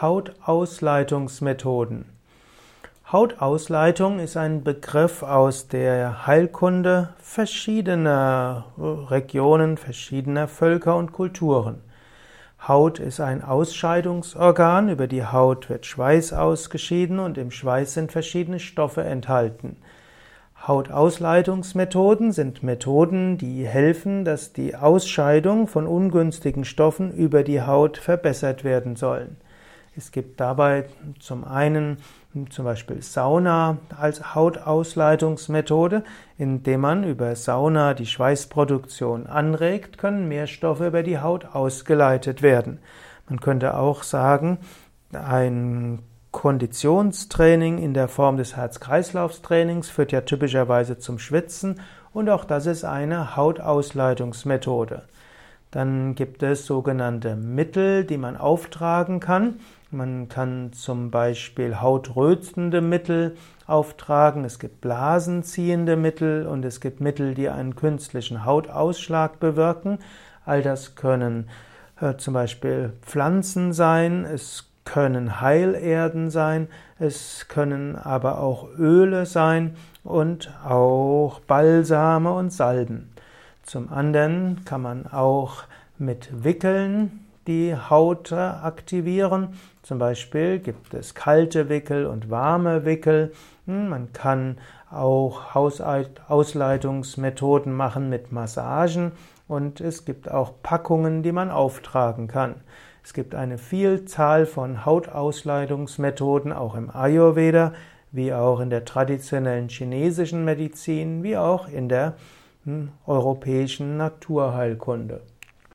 Hautausleitungsmethoden. Hautausleitung ist ein Begriff aus der Heilkunde verschiedener Regionen, verschiedener Völker und Kulturen. Haut ist ein Ausscheidungsorgan, über die Haut wird Schweiß ausgeschieden und im Schweiß sind verschiedene Stoffe enthalten. Hautausleitungsmethoden sind Methoden, die helfen, dass die Ausscheidung von ungünstigen Stoffen über die Haut verbessert werden sollen. Es gibt dabei zum einen zum Beispiel Sauna als Hautausleitungsmethode, indem man über Sauna die Schweißproduktion anregt, können mehr Stoffe über die Haut ausgeleitet werden. Man könnte auch sagen, ein Konditionstraining in der Form des Herz-Kreislauf-Trainings führt ja typischerweise zum Schwitzen und auch das ist eine Hautausleitungsmethode. Dann gibt es sogenannte Mittel, die man auftragen kann. Man kann zum Beispiel hautrötende Mittel auftragen. Es gibt blasenziehende Mittel und es gibt Mittel, die einen künstlichen Hautausschlag bewirken. All das können äh, zum Beispiel Pflanzen sein. Es können Heilerden sein. Es können aber auch Öle sein und auch Balsame und Salben. Zum anderen kann man auch mit Wickeln die Haut aktivieren. Zum Beispiel gibt es kalte Wickel und warme Wickel. Hm, man kann auch Ausleitungsmethoden machen mit Massagen und es gibt auch Packungen, die man auftragen kann. Es gibt eine Vielzahl von Hautausleitungsmethoden auch im Ayurveda, wie auch in der traditionellen chinesischen Medizin, wie auch in der europäischen Naturheilkunde